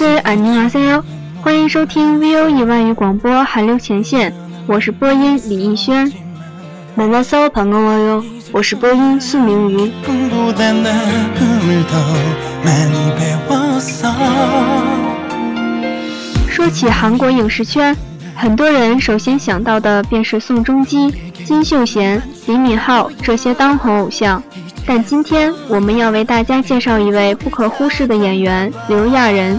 친구들 안녕하세요. 欢迎收听 VOE 外语广播韩流前线，我是播音李逸轩。만나서 반가워요. 我是播音苏明瑜。 꿈보다 나음을 더 많이 배웠어 说起韩国影视圈，很多人首先想到的便是宋仲基、金秀贤、李敏镐这些当红偶像。但今天我们要为大家介绍一位不可忽视的演员刘亚仁。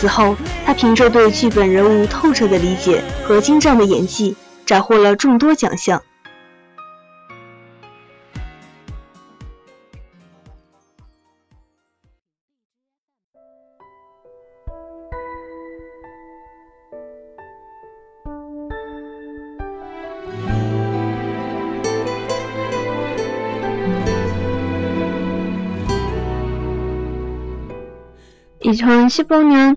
此后，他凭着对剧本人物透彻的理解和精湛的演技，斩获了众多奖项。2015년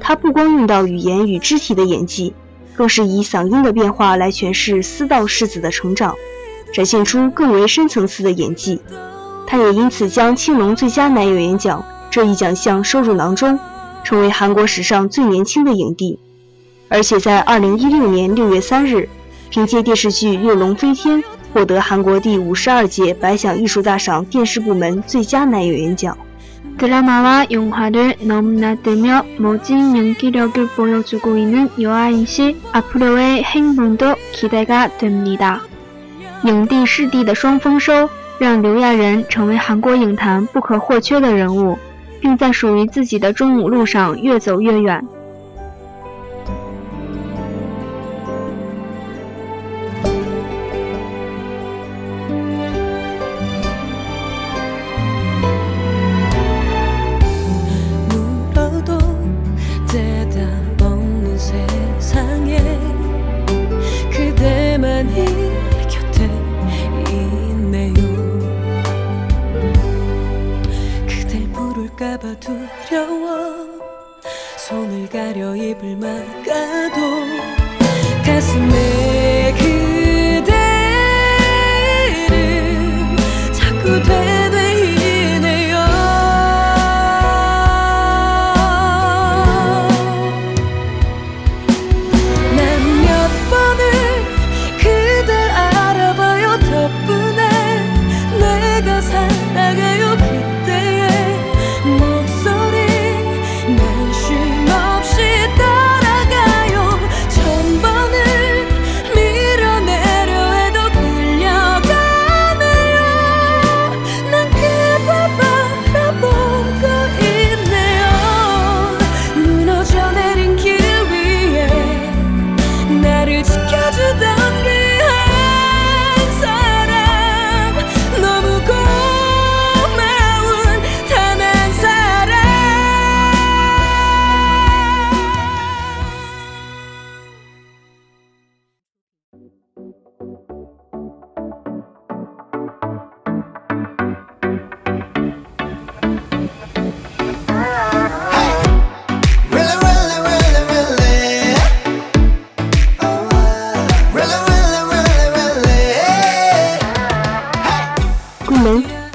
他不光用到语言与肢体的演技，更是以嗓音的变化来诠释私道世子的成长，展现出更为深层次的演技。他也因此将青龙最佳男演员奖这一奖项收入囊中，成为韩国史上最年轻的影帝。而且在2016年6月3日，凭借电视剧《六龙飞天》获得韩国第五十二届百想艺术大赏电视部门最佳男演员奖。 드라마와 영화를 넘나들며 멋진 연기력을 보여주고 있는 여아인 씨 앞으로의 행동도 기대가 됩니다. 影帝视帝的双丰收，让刘亚仁成为韩国影坛不可或缺的人物，并在属于自己的中舞路上越走越远。 될까봐 두려워. 손을 가려 입을 막아도 가슴에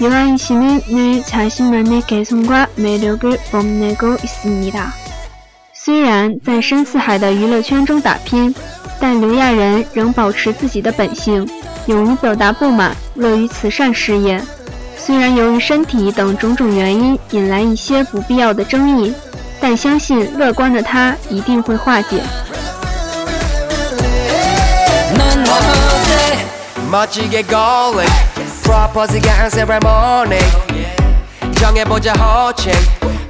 유아인 씨는 늘 자신만의 개성과 매력을 뽐내고 있습니다. 虽然在深似海的娱乐圈中打拼，但刘亚仁仍保持自己的本性，勇于表达不满，乐于慈善事业。虽然由于身体等种种原因引来一些不必要的争议，但相信乐观的他一定会化解。 넌 어때 멋지게 golling 프로포즈가 한 세레모니 정해보자 호칭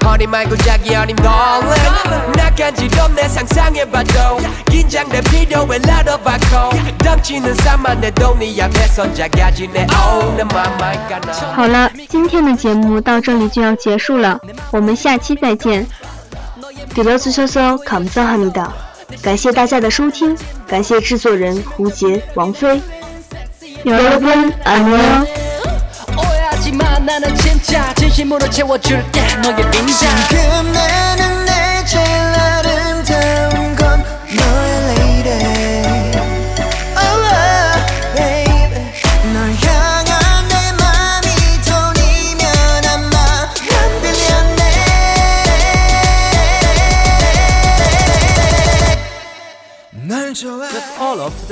허니 말고 자기 어린 darling 나간지럼 내 상상해봐도 긴장돼 필요해 나도 받고 덩치는 산만해도 네 앞에선 작아지네 Oh 내 맘만 가나 好了，今天的节目到这里就要结束了，我们下期再见。 들어주셔서 감사합니다. 感谢大家的收听，感谢制作人胡杰、王菲。 여러분 안녕. 오해하지마 나는 진짜 진심으로 채워줄게. 너의 빈장 지금 나는 내 제일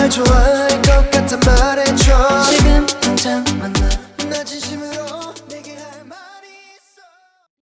날 좋아할 것 같단 말에